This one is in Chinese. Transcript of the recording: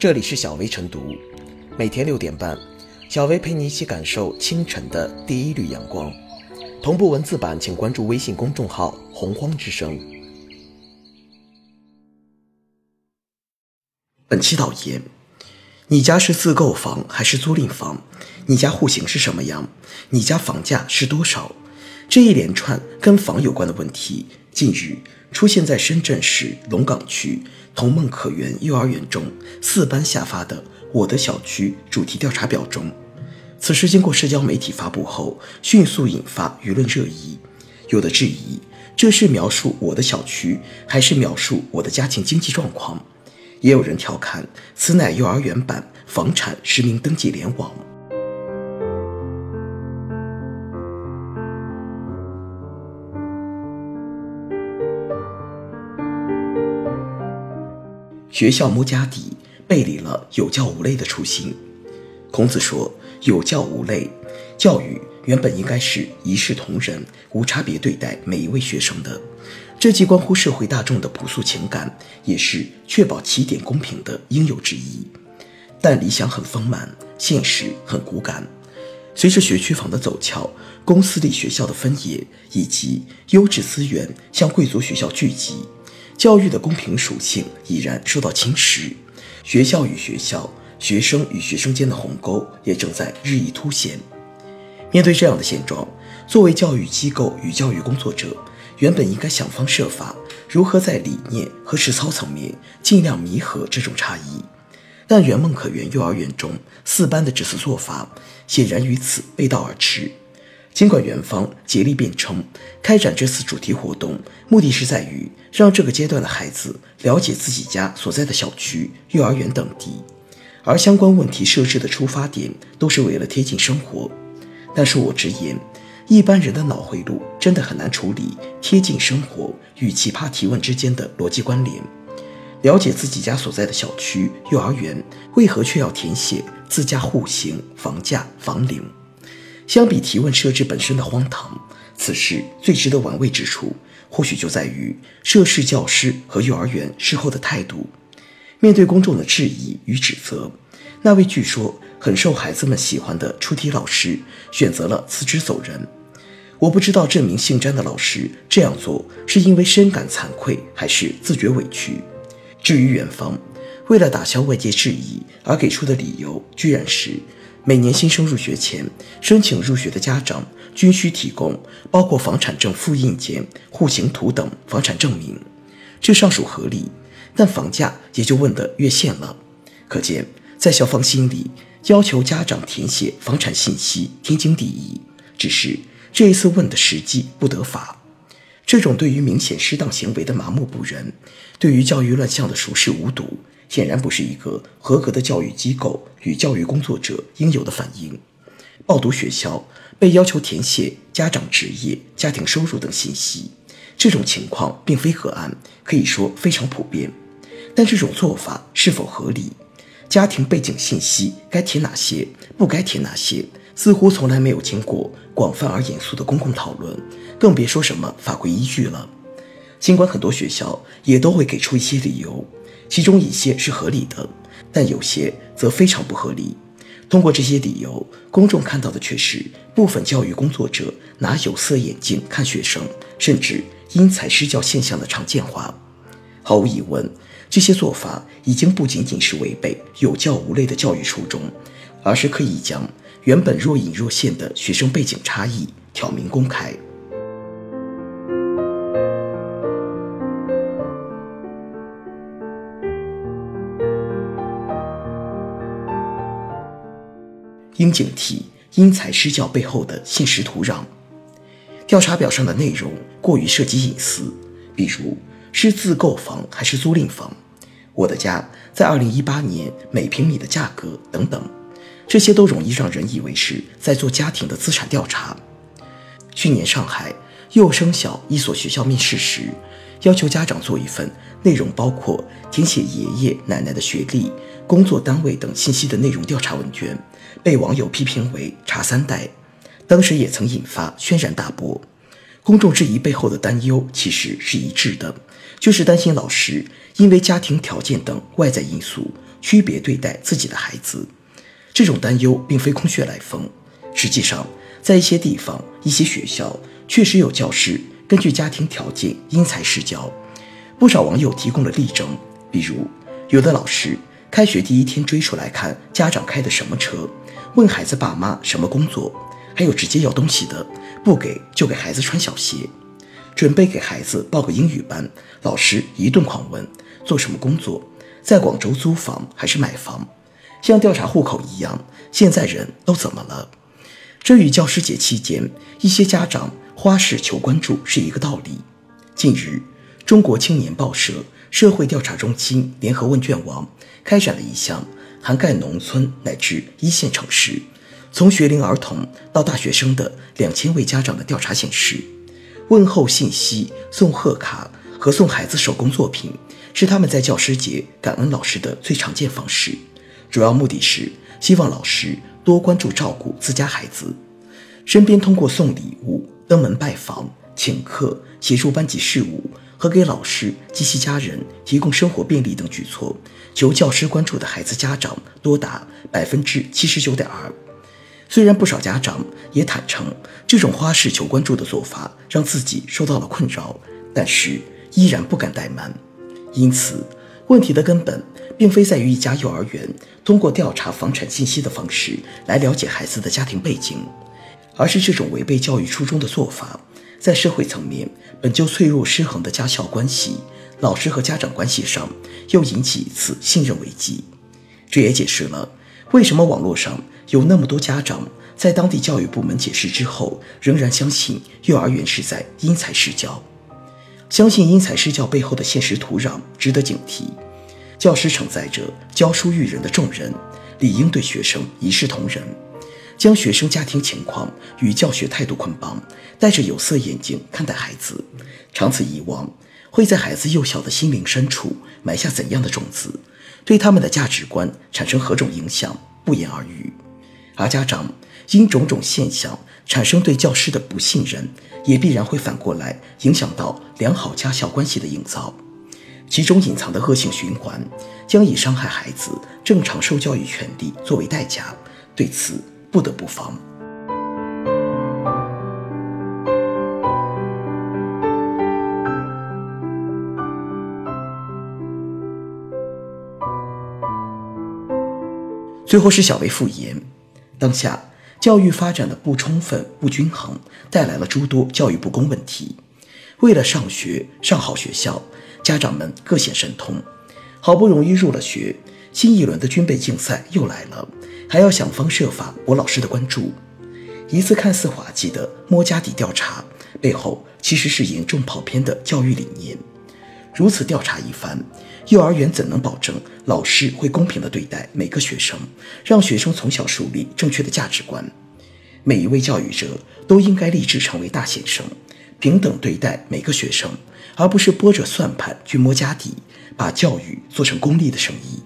这里是小薇晨读，每天六点半，小薇陪你一起感受清晨的第一缕阳光。同步文字版，请关注微信公众号“洪荒之声”。本期导言：你家是自购房还是租赁房？你家户型是什么样？你家房价是多少？这一连串跟房有关的问题，近日出现在深圳市龙岗区同梦可园幼儿园中四班下发的“我的小区”主题调查表中。此事经过社交媒体发布后，迅速引发舆论热议。有的质疑，这是描述我的小区，还是描述我的家庭经济状况？也有人调侃，此乃幼儿园版房产实名登记联网。学校摸家底，背离了有教无类的初心。孔子说：“有教无类，教育原本应该是一视同仁、无差别对待每一位学生的。这既关乎社会大众的朴素情感，也是确保起点公平的应有之义。但理想很丰满，现实很骨感。随着学区房的走俏，公私立学校的分野，以及优质资源向贵族学校聚集。”教育的公平属性已然受到侵蚀，学校与学校、学生与学生间的鸿沟也正在日益凸显。面对这样的现状，作为教育机构与教育工作者，原本应该想方设法，如何在理念和实操层面尽量弥合这种差异。但圆梦可园幼儿园中四班的这次做法，显然与此背道而驰。尽管园方竭力辩称，开展这次主题活动目的是在于让这个阶段的孩子了解自己家所在的小区、幼儿园等地，而相关问题设置的出发点都是为了贴近生活。但恕我直言，一般人的脑回路真的很难处理贴近生活与奇葩提问之间的逻辑关联。了解自己家所在的小区、幼儿园，为何却要填写自家户型、房价、房龄？相比提问设置本身的荒唐，此事最值得玩味之处，或许就在于涉事教师和幼儿园事后的态度。面对公众的质疑与指责，那位据说很受孩子们喜欢的出题老师选择了辞职走人。我不知道这名姓詹的老师这样做是因为深感惭愧，还是自觉委屈。至于园方，为了打消外界质疑而给出的理由，居然是。每年新生入学前，申请入学的家长均需提供包括房产证复印件、户型图等房产证明，这尚属合理。但房价也就问得越线了。可见，在校方心里，要求家长填写房产信息天经地义。只是这一次问的时机不得法。这种对于明显失当行为的麻木不仁，对于教育乱象的熟视无睹。显然不是一个合格的教育机构与教育工作者应有的反应。报读学校被要求填写家长职业、家庭收入等信息，这种情况并非个案，可以说非常普遍。但这种做法是否合理？家庭背景信息该填哪些，不该填哪些，似乎从来没有经过广泛而严肃的公共讨论，更别说什么法规依据了。尽管很多学校也都会给出一些理由。其中一些是合理的，但有些则非常不合理。通过这些理由，公众看到的却是部分教育工作者拿有色眼镜看学生，甚至因材施教现象的常见化。毫无疑问，这些做法已经不仅仅是违背有教无类的教育初衷，而是可以将原本若隐若现的学生背景差异挑明公开。应警惕因材施教背后的现实土壤。调查表上的内容过于涉及隐私，比如是自购房还是租赁房，我的家在二零一八年每平米的价格等等，这些都容易让人以为是在做家庭的资产调查。去年上海幼升小一所学校面试时，要求家长做一份内容包括填写爷爷奶奶的学历、工作单位等信息的内容调查问卷。被网友批评为“茶三代”，当时也曾引发轩然大波。公众质疑背后的担忧其实是一致的，就是担心老师因为家庭条件等外在因素区别对待自己的孩子。这种担忧并非空穴来风。实际上，在一些地方、一些学校，确实有教师根据家庭条件因材施教。不少网友提供了例证，比如，有的老师开学第一天追出来看家长开的什么车，问孩子爸妈什么工作，还有直接要东西的，不给就给孩子穿小鞋。准备给孩子报个英语班，老师一顿狂问做什么工作，在广州租房还是买房，像调查户口一样。现在人都怎么了？这与教师节期间一些家长花式求关注是一个道理。近日，中国青年报社社会调查中心联合问卷网开展了一项涵盖农村乃至一线城市，从学龄儿童到大学生的两千位家长的调查显示，问候信息、送贺卡和送孩子手工作品是他们在教师节感恩老师的最常见方式，主要目的是希望老师。多关注照顾自家孩子，身边通过送礼物、登门拜访、请客、协助班级事务和给老师及其家人提供生活便利等举措，求教师关注的孩子家长多达百分之七十九点二。虽然不少家长也坦诚这种花式求关注的做法让自己受到了困扰，但是依然不敢怠慢。因此，问题的根本。并非在于一家幼儿园通过调查房产信息的方式来了解孩子的家庭背景，而是这种违背教育初衷的做法，在社会层面本就脆弱失衡的家校关系、老师和家长关系上又引起一次信任危机。这也解释了为什么网络上有那么多家长在当地教育部门解释之后，仍然相信幼儿园是在因材施教。相信因材施教背后的现实土壤值得警惕。教师承载着教书育人的重任，理应对学生一视同仁，将学生家庭情况与教学态度捆绑，戴着有色眼镜看待孩子。长此以往，会在孩子幼小的心灵深处埋下怎样的种子，对他们的价值观产生何种影响，不言而喻。而家长因种种现象产生对教师的不信任，也必然会反过来影响到良好家校关系的营造。其中隐藏的恶性循环，将以伤害孩子正常受教育权利作为代价，对此不得不防。最后是小薇复言，当下教育发展的不充分、不均衡，带来了诸多教育不公问题。为了上学上好学校。家长们各显神通，好不容易入了学，新一轮的军备竞赛又来了，还要想方设法博老师的关注。一次看似滑稽的摸家底调查，背后其实是严重跑偏的教育理念。如此调查一番，幼儿园怎能保证老师会公平地对待每个学生，让学生从小树立正确的价值观？每一位教育者都应该立志成为大先生。平等对待每个学生，而不是拨着算盘去摸家底，把教育做成功利的生意。